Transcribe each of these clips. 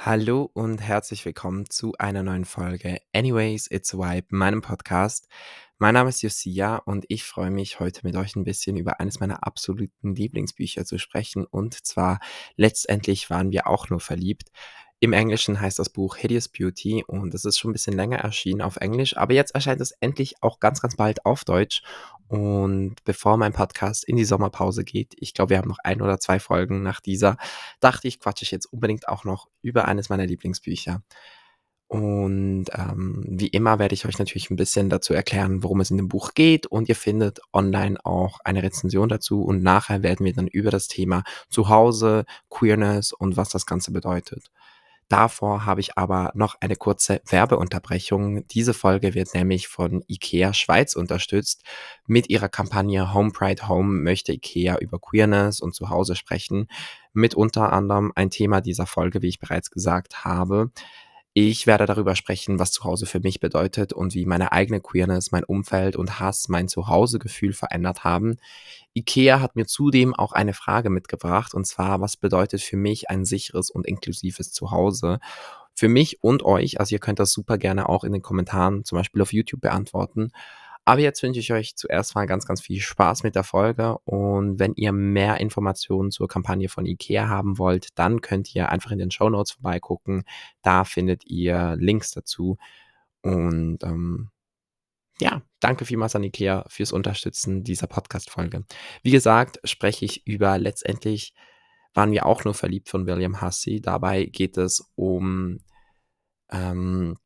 Hallo und herzlich willkommen zu einer neuen Folge Anyways, It's a Vibe, meinem Podcast. Mein Name ist Josia und ich freue mich heute mit euch ein bisschen über eines meiner absoluten Lieblingsbücher zu sprechen und zwar Letztendlich waren wir auch nur verliebt. Im Englischen heißt das Buch Hideous Beauty und es ist schon ein bisschen länger erschienen auf Englisch, aber jetzt erscheint es endlich auch ganz, ganz bald auf Deutsch. Und bevor mein Podcast in die Sommerpause geht, ich glaube, wir haben noch ein oder zwei Folgen nach dieser, dachte ich, quatsche ich jetzt unbedingt auch noch über eines meiner Lieblingsbücher. Und ähm, wie immer werde ich euch natürlich ein bisschen dazu erklären, worum es in dem Buch geht. Und ihr findet online auch eine Rezension dazu. Und nachher werden wir dann über das Thema Zuhause, Queerness und was das Ganze bedeutet. Davor habe ich aber noch eine kurze Werbeunterbrechung. Diese Folge wird nämlich von IKEA Schweiz unterstützt. Mit ihrer Kampagne Home Pride Home möchte IKEA über Queerness und Zuhause sprechen. Mit unter anderem ein Thema dieser Folge, wie ich bereits gesagt habe. Ich werde darüber sprechen, was Zuhause für mich bedeutet und wie meine eigene Queerness, mein Umfeld und Hass mein Zuhausegefühl verändert haben. IKEA hat mir zudem auch eine Frage mitgebracht und zwar, was bedeutet für mich ein sicheres und inklusives Zuhause? Für mich und euch, also ihr könnt das super gerne auch in den Kommentaren, zum Beispiel auf YouTube beantworten. Aber jetzt wünsche ich euch zuerst mal ganz, ganz viel Spaß mit der Folge. Und wenn ihr mehr Informationen zur Kampagne von IKEA haben wollt, dann könnt ihr einfach in den Show Notes vorbeigucken. Da findet ihr Links dazu. Und ähm, ja, danke vielmals an IKEA fürs Unterstützen dieser Podcast-Folge. Wie gesagt, spreche ich über letztendlich waren wir auch nur verliebt von William Hussey. Dabei geht es um ähm,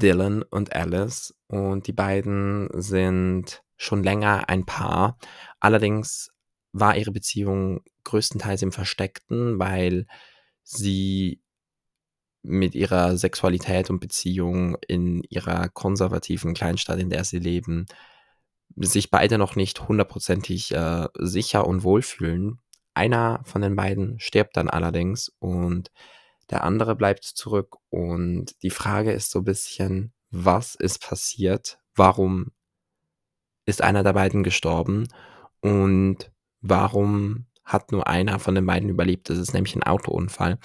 Dylan und Alice und die beiden sind schon länger ein Paar. Allerdings war ihre Beziehung größtenteils im Versteckten, weil sie mit ihrer Sexualität und Beziehung in ihrer konservativen Kleinstadt, in der sie leben, sich beide noch nicht hundertprozentig äh, sicher und wohlfühlen. Einer von den beiden stirbt dann allerdings und der andere bleibt zurück und die Frage ist so ein bisschen, was ist passiert? Warum ist einer der beiden gestorben? Und warum hat nur einer von den beiden überlebt? Das ist nämlich ein Autounfall.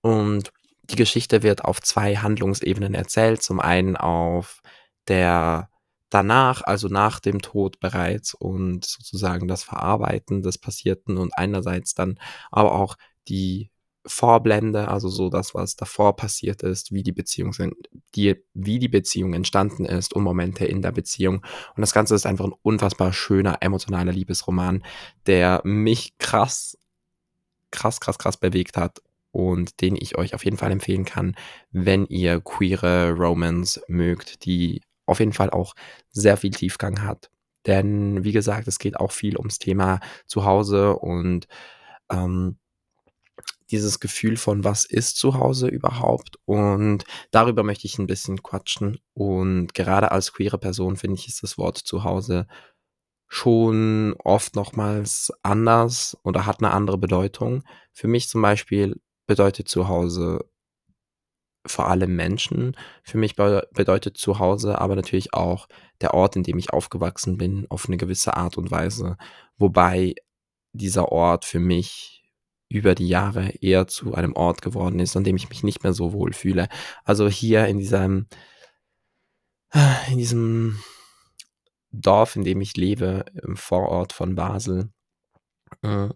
Und die Geschichte wird auf zwei Handlungsebenen erzählt. Zum einen auf der danach, also nach dem Tod bereits und sozusagen das Verarbeiten des Passierten und einerseits dann aber auch die Vorblende, also so das, was davor passiert ist, wie die Beziehung sind, die, wie die Beziehung entstanden ist und Momente in der Beziehung. Und das Ganze ist einfach ein unfassbar schöner, emotionaler Liebesroman, der mich krass, krass, krass, krass bewegt hat und den ich euch auf jeden Fall empfehlen kann, wenn ihr queere Romance mögt, die auf jeden Fall auch sehr viel Tiefgang hat. Denn wie gesagt, es geht auch viel ums Thema Zuhause und ähm, dieses Gefühl von, was ist zu Hause überhaupt? Und darüber möchte ich ein bisschen quatschen. Und gerade als queere Person finde ich, ist das Wort zu Hause schon oft nochmals anders oder hat eine andere Bedeutung. Für mich zum Beispiel bedeutet zu Hause vor allem Menschen. Für mich bedeutet zu Hause aber natürlich auch der Ort, in dem ich aufgewachsen bin, auf eine gewisse Art und Weise. Wobei dieser Ort für mich über die Jahre eher zu einem Ort geworden ist, an dem ich mich nicht mehr so wohl fühle. Also hier in diesem, in diesem Dorf, in dem ich lebe, im Vorort von Basel, äh,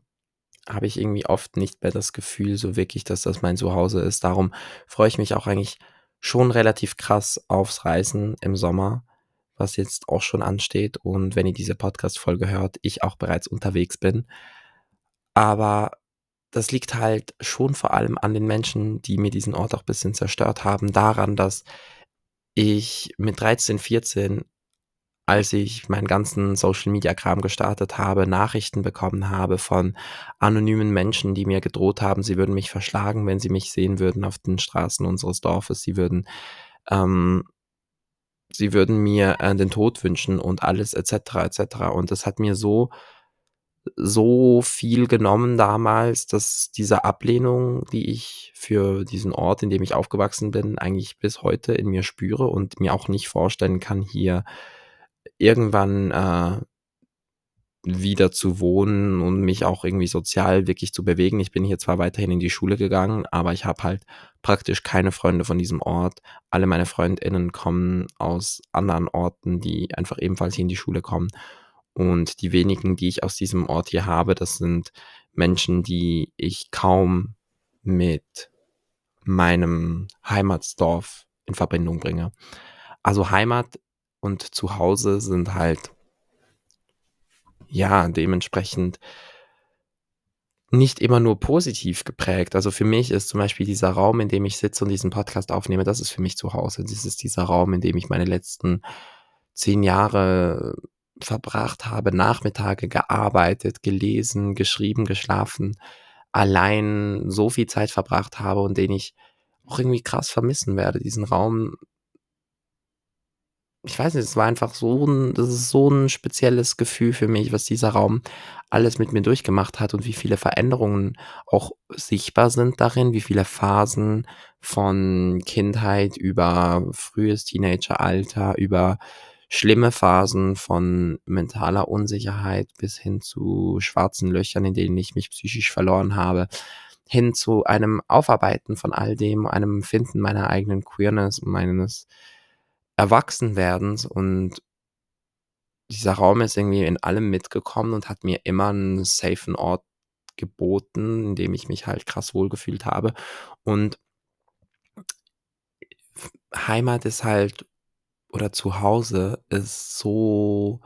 habe ich irgendwie oft nicht mehr das Gefühl, so wirklich, dass das mein Zuhause ist. Darum freue ich mich auch eigentlich schon relativ krass aufs Reisen im Sommer, was jetzt auch schon ansteht. Und wenn ihr diese Podcast-Folge hört, ich auch bereits unterwegs bin. Aber das liegt halt schon vor allem an den Menschen, die mir diesen Ort auch bisschen zerstört haben, daran, dass ich mit 13, 14, als ich meinen ganzen Social-Media-Kram gestartet habe, Nachrichten bekommen habe von anonymen Menschen, die mir gedroht haben, sie würden mich verschlagen, wenn sie mich sehen würden auf den Straßen unseres Dorfes. Sie würden ähm, sie würden mir, äh, den Tod wünschen und alles et cetera et cetera. Und das hat mir so so viel genommen damals, dass diese Ablehnung, die ich für diesen Ort, in dem ich aufgewachsen bin, eigentlich bis heute in mir spüre und mir auch nicht vorstellen kann, hier irgendwann äh, wieder zu wohnen und mich auch irgendwie sozial wirklich zu bewegen. Ich bin hier zwar weiterhin in die Schule gegangen, aber ich habe halt praktisch keine Freunde von diesem Ort. Alle meine Freundinnen kommen aus anderen Orten, die einfach ebenfalls hier in die Schule kommen. Und die wenigen, die ich aus diesem Ort hier habe, das sind Menschen, die ich kaum mit meinem Heimatsdorf in Verbindung bringe. Also Heimat und Zuhause sind halt ja dementsprechend nicht immer nur positiv geprägt. Also für mich ist zum Beispiel dieser Raum, in dem ich sitze und diesen Podcast aufnehme, das ist für mich zu Hause. Das ist dieser Raum, in dem ich meine letzten zehn Jahre verbracht habe, Nachmittage gearbeitet, gelesen, geschrieben, geschlafen, allein so viel Zeit verbracht habe und den ich auch irgendwie krass vermissen werde. Diesen Raum, ich weiß nicht, es war einfach so ein, das ist so ein spezielles Gefühl für mich, was dieser Raum alles mit mir durchgemacht hat und wie viele Veränderungen auch sichtbar sind darin, wie viele Phasen von Kindheit über frühes Teenageralter, über schlimme Phasen von mentaler Unsicherheit bis hin zu schwarzen Löchern, in denen ich mich psychisch verloren habe, hin zu einem Aufarbeiten von all dem, einem Finden meiner eigenen Queerness und meines Erwachsenwerdens und dieser Raum ist irgendwie in allem mitgekommen und hat mir immer einen safen Ort geboten, in dem ich mich halt krass wohlgefühlt habe. Und Heimat ist halt oder zu Hause ist so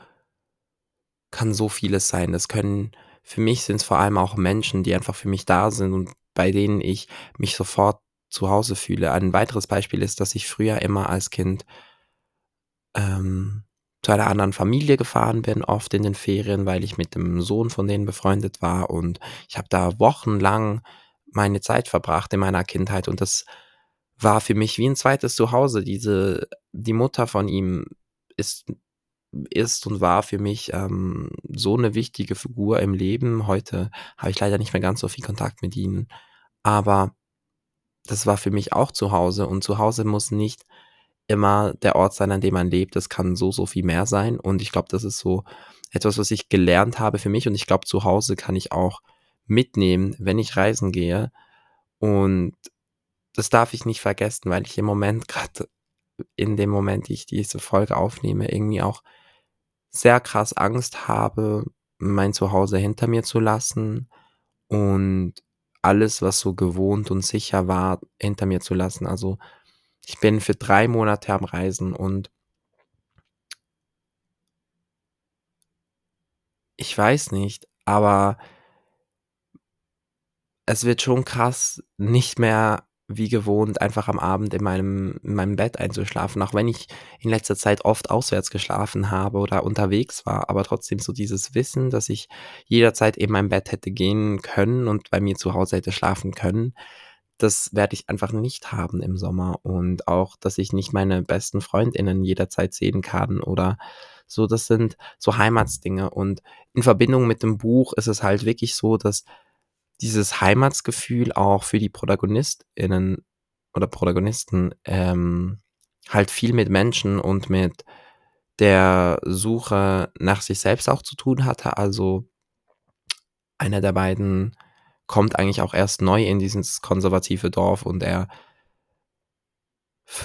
kann so vieles sein. Das können für mich sind es vor allem auch Menschen, die einfach für mich da sind und bei denen ich mich sofort zu Hause fühle. Ein weiteres Beispiel ist, dass ich früher immer als Kind ähm, zu einer anderen Familie gefahren bin, oft in den Ferien, weil ich mit dem Sohn von denen befreundet war und ich habe da wochenlang meine Zeit verbracht in meiner Kindheit und das war für mich wie ein zweites Zuhause. Diese, die Mutter von ihm ist, ist und war für mich ähm, so eine wichtige Figur im Leben. Heute habe ich leider nicht mehr ganz so viel Kontakt mit ihnen, aber das war für mich auch zu Hause und zu Hause muss nicht immer der Ort sein, an dem man lebt. Das kann so, so viel mehr sein und ich glaube, das ist so etwas, was ich gelernt habe für mich und ich glaube, zu Hause kann ich auch mitnehmen, wenn ich reisen gehe und das darf ich nicht vergessen, weil ich im Moment gerade in dem Moment, die ich diese Folge aufnehme, irgendwie auch sehr krass Angst habe, mein Zuhause hinter mir zu lassen und alles, was so gewohnt und sicher war, hinter mir zu lassen. Also ich bin für drei Monate am Reisen und ich weiß nicht, aber es wird schon krass, nicht mehr wie gewohnt einfach am Abend in meinem, in meinem Bett einzuschlafen, auch wenn ich in letzter Zeit oft auswärts geschlafen habe oder unterwegs war, aber trotzdem so dieses Wissen, dass ich jederzeit in mein Bett hätte gehen können und bei mir zu Hause hätte schlafen können, das werde ich einfach nicht haben im Sommer. Und auch, dass ich nicht meine besten Freundinnen jederzeit sehen kann oder so, das sind so Heimatsdinge. Und in Verbindung mit dem Buch ist es halt wirklich so, dass dieses Heimatsgefühl auch für die ProtagonistInnen oder Protagonisten ähm, halt viel mit Menschen und mit der Suche nach sich selbst auch zu tun hatte. Also einer der beiden kommt eigentlich auch erst neu in dieses konservative Dorf und er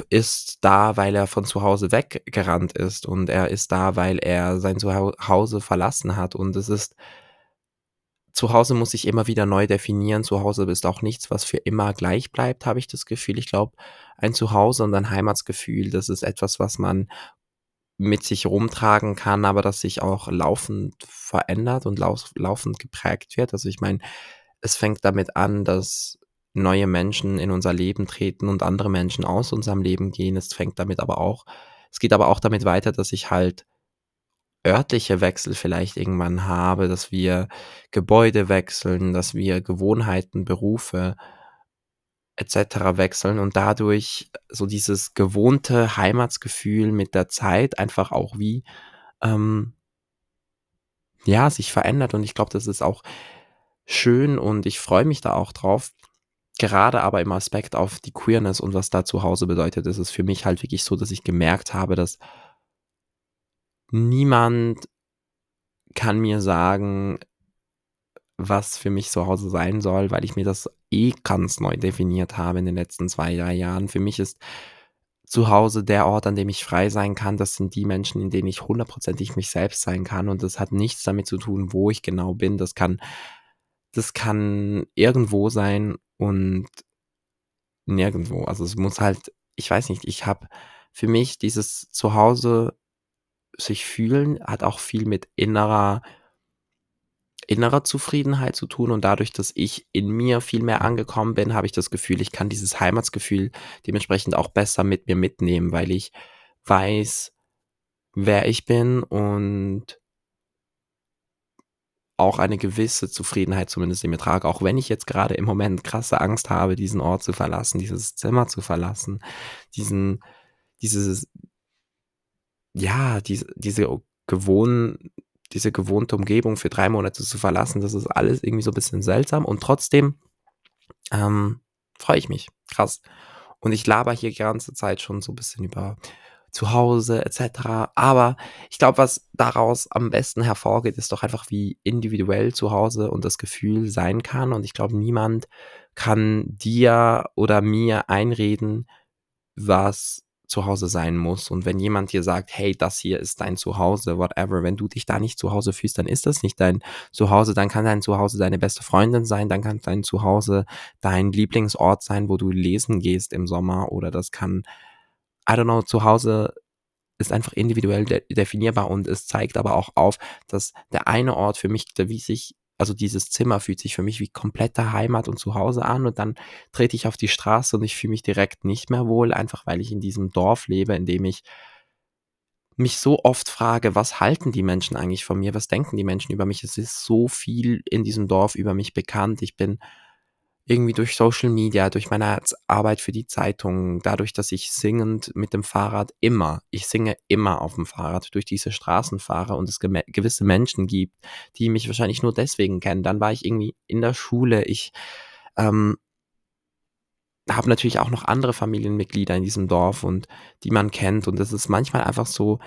ist da, weil er von zu Hause weggerannt ist und er ist da, weil er sein Zuhause verlassen hat und es ist Zuhause muss ich immer wieder neu definieren. Zuhause ist auch nichts, was für immer gleich bleibt, habe ich das Gefühl. Ich glaube, ein Zuhause und ein Heimatsgefühl, das ist etwas, was man mit sich rumtragen kann, aber das sich auch laufend verändert und lauf, laufend geprägt wird. Also ich meine, es fängt damit an, dass neue Menschen in unser Leben treten und andere Menschen aus unserem Leben gehen. Es fängt damit aber auch, es geht aber auch damit weiter, dass ich halt örtliche Wechsel vielleicht irgendwann habe, dass wir Gebäude wechseln, dass wir Gewohnheiten, Berufe etc. wechseln und dadurch so dieses gewohnte Heimatsgefühl mit der Zeit einfach auch wie ähm, ja sich verändert und ich glaube, das ist auch schön und ich freue mich da auch drauf. Gerade aber im Aspekt auf die Queerness und was da zu Hause bedeutet, ist es für mich halt wirklich so, dass ich gemerkt habe, dass niemand kann mir sagen, was für mich zu Hause sein soll, weil ich mir das eh ganz neu definiert habe in den letzten zwei, drei Jahren. Für mich ist zu Hause der Ort, an dem ich frei sein kann. Das sind die Menschen, in denen ich hundertprozentig mich selbst sein kann. Und das hat nichts damit zu tun, wo ich genau bin. Das kann, das kann irgendwo sein und nirgendwo. Also es muss halt, ich weiß nicht, ich habe für mich dieses Zuhause sich fühlen hat auch viel mit innerer innerer Zufriedenheit zu tun. Und dadurch, dass ich in mir viel mehr angekommen bin, habe ich das Gefühl, ich kann dieses Heimatsgefühl dementsprechend auch besser mit mir mitnehmen, weil ich weiß, wer ich bin und auch eine gewisse Zufriedenheit zumindest in mir trage, auch wenn ich jetzt gerade im Moment krasse Angst habe, diesen Ort zu verlassen, dieses Zimmer zu verlassen, diesen, dieses, ja, diese, diese gewohnen, diese gewohnte Umgebung für drei Monate zu verlassen, das ist alles irgendwie so ein bisschen seltsam und trotzdem ähm, freue ich mich. Krass. Und ich laber hier die ganze Zeit schon so ein bisschen über zu Hause etc. Aber ich glaube, was daraus am besten hervorgeht, ist doch einfach, wie individuell zu Hause und das Gefühl sein kann. Und ich glaube, niemand kann dir oder mir einreden, was zu Hause sein muss. Und wenn jemand dir sagt, hey, das hier ist dein Zuhause, whatever, wenn du dich da nicht zu Hause fühlst, dann ist das nicht dein Zuhause. Dann kann dein Zuhause deine beste Freundin sein, dann kann dein Zuhause dein Lieblingsort sein, wo du lesen gehst im Sommer oder das kann, I don't know, zu Hause ist einfach individuell de definierbar und es zeigt aber auch auf, dass der eine Ort für mich, wie sich also dieses Zimmer fühlt sich für mich wie komplette Heimat und Zuhause an und dann trete ich auf die Straße und ich fühle mich direkt nicht mehr wohl, einfach weil ich in diesem Dorf lebe, in dem ich mich so oft frage, was halten die Menschen eigentlich von mir? Was denken die Menschen über mich? Es ist so viel in diesem Dorf über mich bekannt. Ich bin irgendwie durch Social Media, durch meine Arbeit für die Zeitung, dadurch, dass ich singend mit dem Fahrrad immer, ich singe immer auf dem Fahrrad durch diese Straßen fahre und es gewisse Menschen gibt, die mich wahrscheinlich nur deswegen kennen. Dann war ich irgendwie in der Schule, ich ähm, habe natürlich auch noch andere Familienmitglieder in diesem Dorf und die man kennt und es ist manchmal einfach so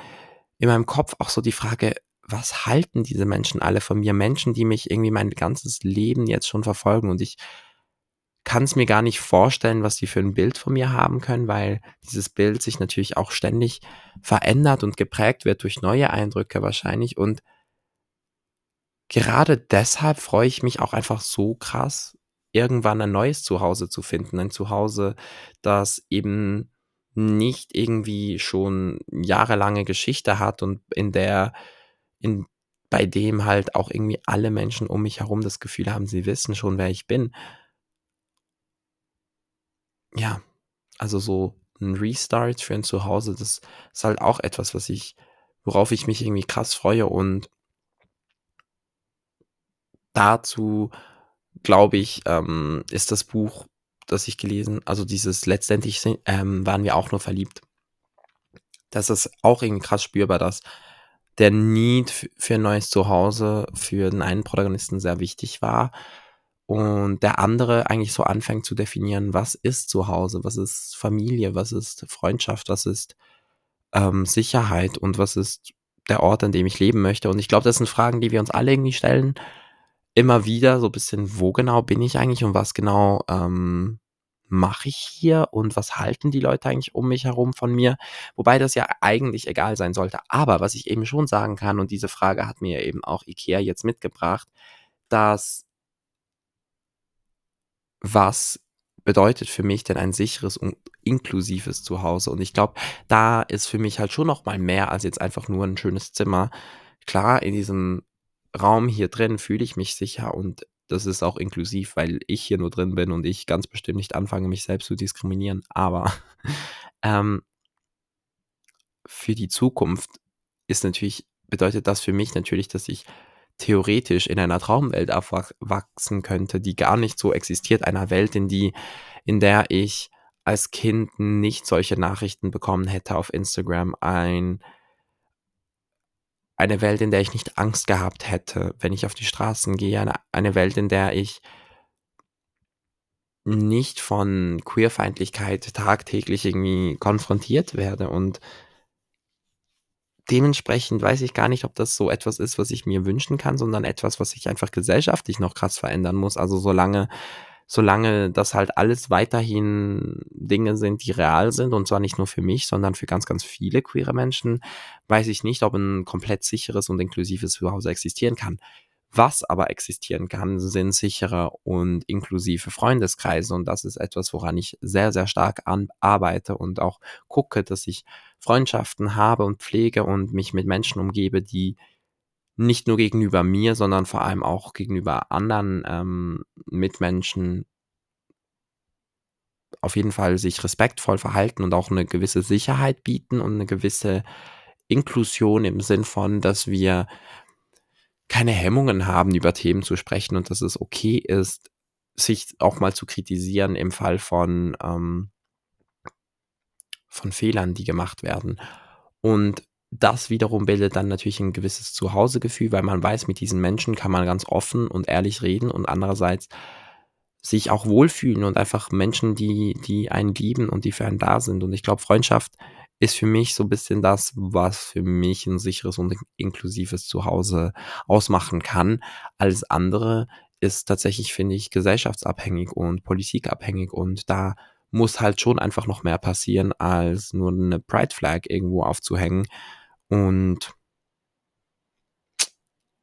in meinem Kopf auch so die Frage, was halten diese Menschen alle von mir? Menschen, die mich irgendwie mein ganzes Leben jetzt schon verfolgen und ich kann es mir gar nicht vorstellen, was die für ein Bild von mir haben können, weil dieses Bild sich natürlich auch ständig verändert und geprägt wird durch neue Eindrücke wahrscheinlich. Und gerade deshalb freue ich mich auch einfach so krass, irgendwann ein neues Zuhause zu finden. Ein Zuhause, das eben nicht irgendwie schon jahrelange Geschichte hat und in der, in, bei dem halt auch irgendwie alle Menschen um mich herum das Gefühl haben, sie wissen schon, wer ich bin ja, also so ein Restart für ein Zuhause, das ist halt auch etwas, was ich, worauf ich mich irgendwie krass freue und dazu glaube ich, ähm, ist das Buch, das ich gelesen, also dieses letztendlich ähm, waren wir auch nur verliebt. Das ist auch irgendwie krass spürbar, dass der Need für ein neues Zuhause für den einen Protagonisten sehr wichtig war und der andere eigentlich so anfängt zu definieren, was ist Zuhause, was ist Familie, was ist Freundschaft, was ist ähm, Sicherheit und was ist der Ort, an dem ich leben möchte. Und ich glaube, das sind Fragen, die wir uns alle irgendwie stellen. Immer wieder so ein bisschen, wo genau bin ich eigentlich und was genau ähm, mache ich hier und was halten die Leute eigentlich um mich herum von mir? Wobei das ja eigentlich egal sein sollte. Aber was ich eben schon sagen kann, und diese Frage hat mir eben auch IKEA jetzt mitgebracht, dass was bedeutet für mich denn ein sicheres und inklusives Zuhause? Und ich glaube, da ist für mich halt schon noch mal mehr als jetzt einfach nur ein schönes Zimmer. Klar, in diesem Raum hier drin fühle ich mich sicher und das ist auch inklusiv, weil ich hier nur drin bin und ich ganz bestimmt nicht anfange, mich selbst zu diskriminieren. Aber ähm, für die Zukunft ist natürlich, bedeutet das für mich natürlich, dass ich theoretisch in einer Traumwelt aufwachsen könnte, die gar nicht so existiert, einer Welt, in die, in der ich als Kind nicht solche Nachrichten bekommen hätte auf Instagram, ein, eine Welt, in der ich nicht Angst gehabt hätte, wenn ich auf die Straßen gehe, eine, eine Welt, in der ich nicht von Queerfeindlichkeit tagtäglich irgendwie konfrontiert werde und dementsprechend weiß ich gar nicht, ob das so etwas ist, was ich mir wünschen kann, sondern etwas, was sich einfach gesellschaftlich noch krass verändern muss. Also solange solange das halt alles weiterhin Dinge sind, die real sind und zwar nicht nur für mich, sondern für ganz, ganz viele queere Menschen, weiß ich nicht, ob ein komplett sicheres und inklusives Zuhause existieren kann. Was aber existieren kann, sind sichere und inklusive Freundeskreise. Und das ist etwas, woran ich sehr, sehr stark arbeite und auch gucke, dass ich Freundschaften habe und pflege und mich mit Menschen umgebe, die nicht nur gegenüber mir, sondern vor allem auch gegenüber anderen ähm, Mitmenschen auf jeden Fall sich respektvoll verhalten und auch eine gewisse Sicherheit bieten und eine gewisse Inklusion im Sinn von, dass wir keine Hemmungen haben, über Themen zu sprechen und dass es okay ist, sich auch mal zu kritisieren im Fall von, ähm, von Fehlern, die gemacht werden. Und das wiederum bildet dann natürlich ein gewisses Zuhausegefühl, weil man weiß, mit diesen Menschen kann man ganz offen und ehrlich reden und andererseits sich auch wohlfühlen und einfach Menschen, die, die einen lieben und die für einen da sind. Und ich glaube, Freundschaft ist für mich so ein bisschen das, was für mich ein sicheres und inklusives Zuhause ausmachen kann. Alles andere ist tatsächlich, finde ich, gesellschaftsabhängig und politikabhängig und da muss halt schon einfach noch mehr passieren, als nur eine Pride Flag irgendwo aufzuhängen. Und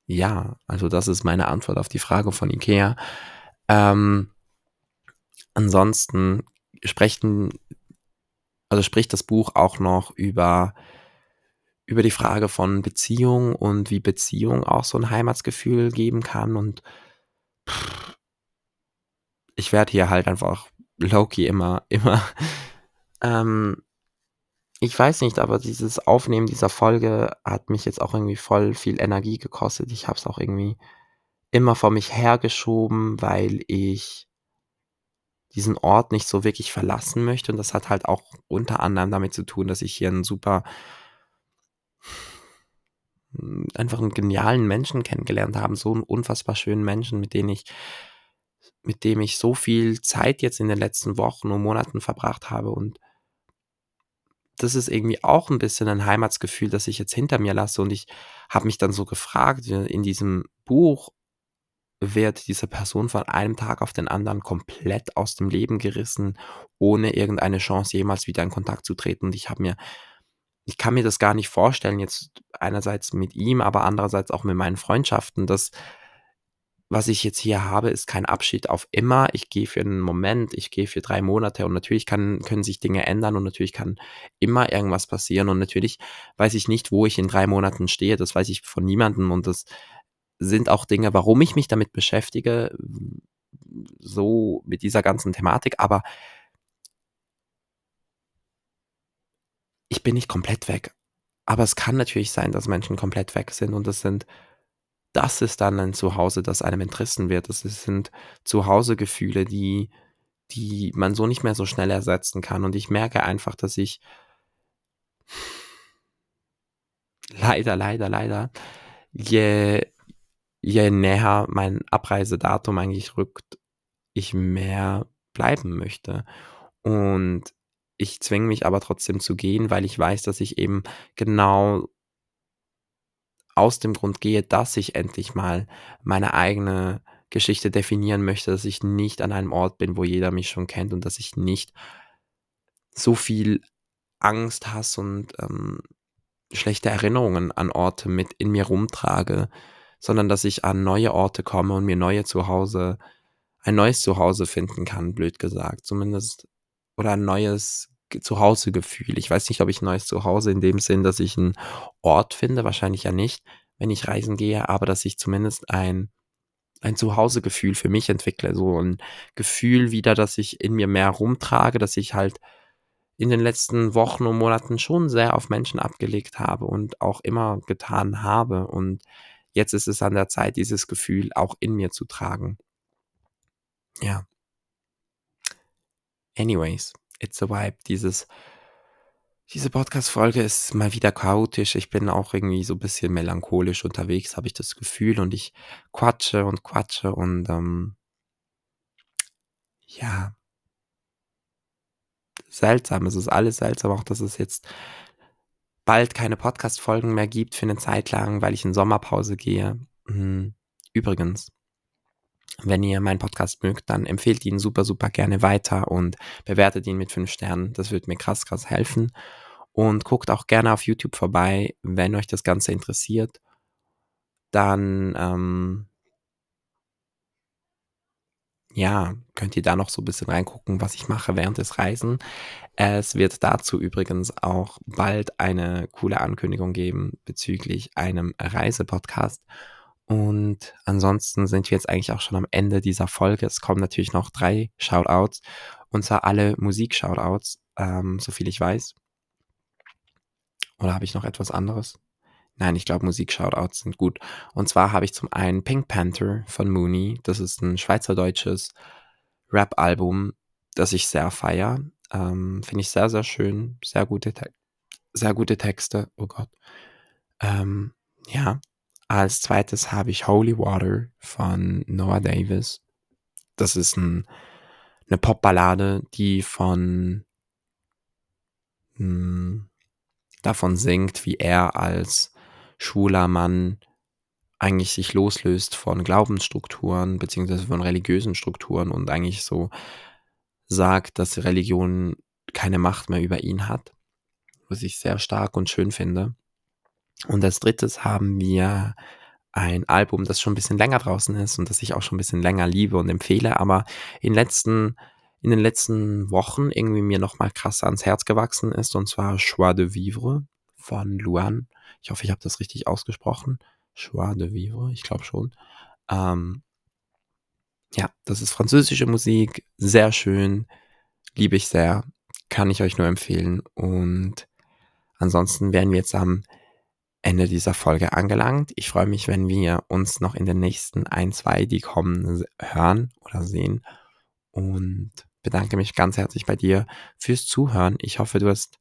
ja, also das ist meine Antwort auf die Frage von Ikea. Ähm, ansonsten sprechen also spricht das Buch auch noch über, über die Frage von Beziehung und wie Beziehung auch so ein Heimatsgefühl geben kann. Und ich werde hier halt einfach Loki immer, immer, ähm, ich weiß nicht, aber dieses Aufnehmen dieser Folge hat mich jetzt auch irgendwie voll viel Energie gekostet. Ich habe es auch irgendwie immer vor mich hergeschoben, weil ich diesen Ort nicht so wirklich verlassen möchte. Und das hat halt auch unter anderem damit zu tun, dass ich hier einen super, einfach einen genialen Menschen kennengelernt habe, so einen unfassbar schönen Menschen, mit dem ich, mit dem ich so viel Zeit jetzt in den letzten Wochen und Monaten verbracht habe und das ist irgendwie auch ein bisschen ein Heimatsgefühl, das ich jetzt hinter mir lasse. Und ich habe mich dann so gefragt, in diesem Buch wird diese Person von einem Tag auf den anderen komplett aus dem Leben gerissen, ohne irgendeine Chance jemals wieder in Kontakt zu treten. Und ich habe mir, ich kann mir das gar nicht vorstellen, jetzt einerseits mit ihm, aber andererseits auch mit meinen Freundschaften, dass was ich jetzt hier habe, ist kein Abschied auf immer. Ich gehe für einen Moment, ich gehe für drei Monate und natürlich kann, können sich Dinge ändern und natürlich kann immer irgendwas passieren und natürlich weiß ich nicht, wo ich in drei Monaten stehe. Das weiß ich von niemandem und das sind auch Dinge, warum ich mich damit beschäftige, so mit dieser ganzen Thematik, aber ich bin nicht komplett weg. Aber es kann natürlich sein, dass Menschen komplett weg sind und das sind, das ist dann ein Zuhause, das einem entrissen wird. Das sind Zuhausegefühle, die, die man so nicht mehr so schnell ersetzen kann. Und ich merke einfach, dass ich leider, leider, leider, je je näher mein Abreisedatum eigentlich rückt, ich mehr bleiben möchte. Und ich zwinge mich aber trotzdem zu gehen, weil ich weiß, dass ich eben genau aus dem Grund gehe, dass ich endlich mal meine eigene Geschichte definieren möchte, dass ich nicht an einem Ort bin, wo jeder mich schon kennt und dass ich nicht so viel Angst, Hass und ähm, schlechte Erinnerungen an Orte mit in mir rumtrage, sondern dass ich an neue Orte komme und mir neue Zuhause, ein neues Zuhause finden kann, blöd gesagt, zumindest, oder ein neues Zuhausegefühl. Ich weiß nicht, ob ich ein neues Zuhause in dem Sinn, dass ich einen Ort finde, wahrscheinlich ja nicht, wenn ich reisen gehe, aber dass ich zumindest ein, ein Zuhausegefühl für mich entwickle, so ein Gefühl wieder, dass ich in mir mehr rumtrage, dass ich halt in den letzten Wochen und Monaten schon sehr auf Menschen abgelegt habe und auch immer getan habe. Und Jetzt ist es an der Zeit, dieses Gefühl auch in mir zu tragen. Ja. Anyways, it's a vibe. Dieses, diese Podcast-Folge ist mal wieder chaotisch. Ich bin auch irgendwie so ein bisschen melancholisch unterwegs, habe ich das Gefühl. Und ich quatsche und quatsche und ähm, ja. Seltsam. Es ist alles seltsam, auch dass es jetzt bald keine Podcast-Folgen mehr gibt für eine Zeit lang, weil ich in Sommerpause gehe. Hm, übrigens, wenn ihr meinen Podcast mögt, dann empfehlt ihn super, super gerne weiter und bewertet ihn mit fünf Sternen. Das wird mir krass, krass helfen. Und guckt auch gerne auf YouTube vorbei, wenn euch das Ganze interessiert. Dann, ähm, ja, könnt ihr da noch so ein bisschen reingucken, was ich mache während des Reisen. Es wird dazu übrigens auch bald eine coole Ankündigung geben bezüglich einem Reisepodcast. Und ansonsten sind wir jetzt eigentlich auch schon am Ende dieser Folge. Es kommen natürlich noch drei Shoutouts. Und zwar alle Musik-Shoutouts, ähm, so viel ich weiß. Oder habe ich noch etwas anderes? Nein, ich glaube, Musik-Shoutouts sind gut. Und zwar habe ich zum einen Pink Panther von Mooney. Das ist ein schweizerdeutsches Rap-Album, das ich sehr feier. Ähm, Finde ich sehr, sehr schön. Sehr gute, Te sehr gute Texte. Oh Gott. Ähm, ja, als zweites habe ich Holy Water von Noah Davis. Das ist ein, eine Popballade, die von mh, hm, davon singt, wie er als schwuler Mann eigentlich sich loslöst von Glaubensstrukturen beziehungsweise von religiösen Strukturen und eigentlich so sagt, dass Religion keine Macht mehr über ihn hat, was ich sehr stark und schön finde. Und als drittes haben wir ein Album, das schon ein bisschen länger draußen ist und das ich auch schon ein bisschen länger liebe und empfehle, aber in, letzten, in den letzten Wochen irgendwie mir nochmal krass ans Herz gewachsen ist, und zwar Joie de Vivre von Luan. Ich hoffe, ich habe das richtig ausgesprochen. Joie de Vivre, ich glaube schon. Ähm, ja, das ist französische Musik, sehr schön, liebe ich sehr, kann ich euch nur empfehlen. Und ansonsten werden wir jetzt am Ende dieser Folge angelangt. Ich freue mich, wenn wir uns noch in den nächsten ein, zwei, die kommen, hören oder sehen. Und bedanke mich ganz herzlich bei dir fürs Zuhören. Ich hoffe, du hast,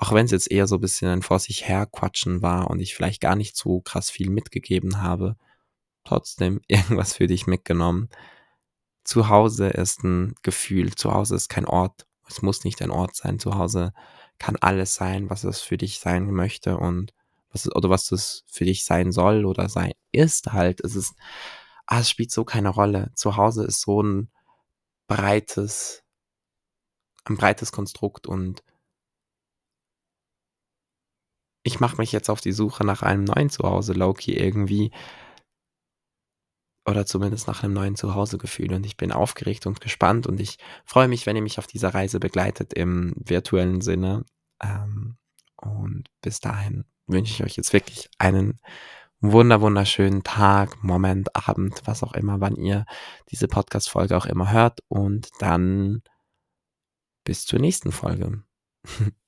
auch wenn es jetzt eher so ein bisschen ein vor sich her quatschen war und ich vielleicht gar nicht so krass viel mitgegeben habe, trotzdem irgendwas für dich mitgenommen. Zu Hause ist ein Gefühl, zu Hause ist kein Ort. Es muss nicht ein Ort sein. Zu Hause kann alles sein, was es für dich sein möchte und was es, oder was es für dich sein soll oder sein ist halt. Es ist, ah, es spielt so keine Rolle. Zu Hause ist so ein breites, ein breites Konstrukt und ich mache mich jetzt auf die Suche nach einem neuen Zuhause, Loki, irgendwie. Oder zumindest nach einem neuen Zuhausegefühl. Und ich bin aufgeregt und gespannt und ich freue mich, wenn ihr mich auf dieser Reise begleitet im virtuellen Sinne. Ähm, und bis dahin wünsche ich euch jetzt wirklich einen wunder wunderschönen Tag, Moment, Abend, was auch immer, wann ihr diese Podcast-Folge auch immer hört. Und dann bis zur nächsten Folge.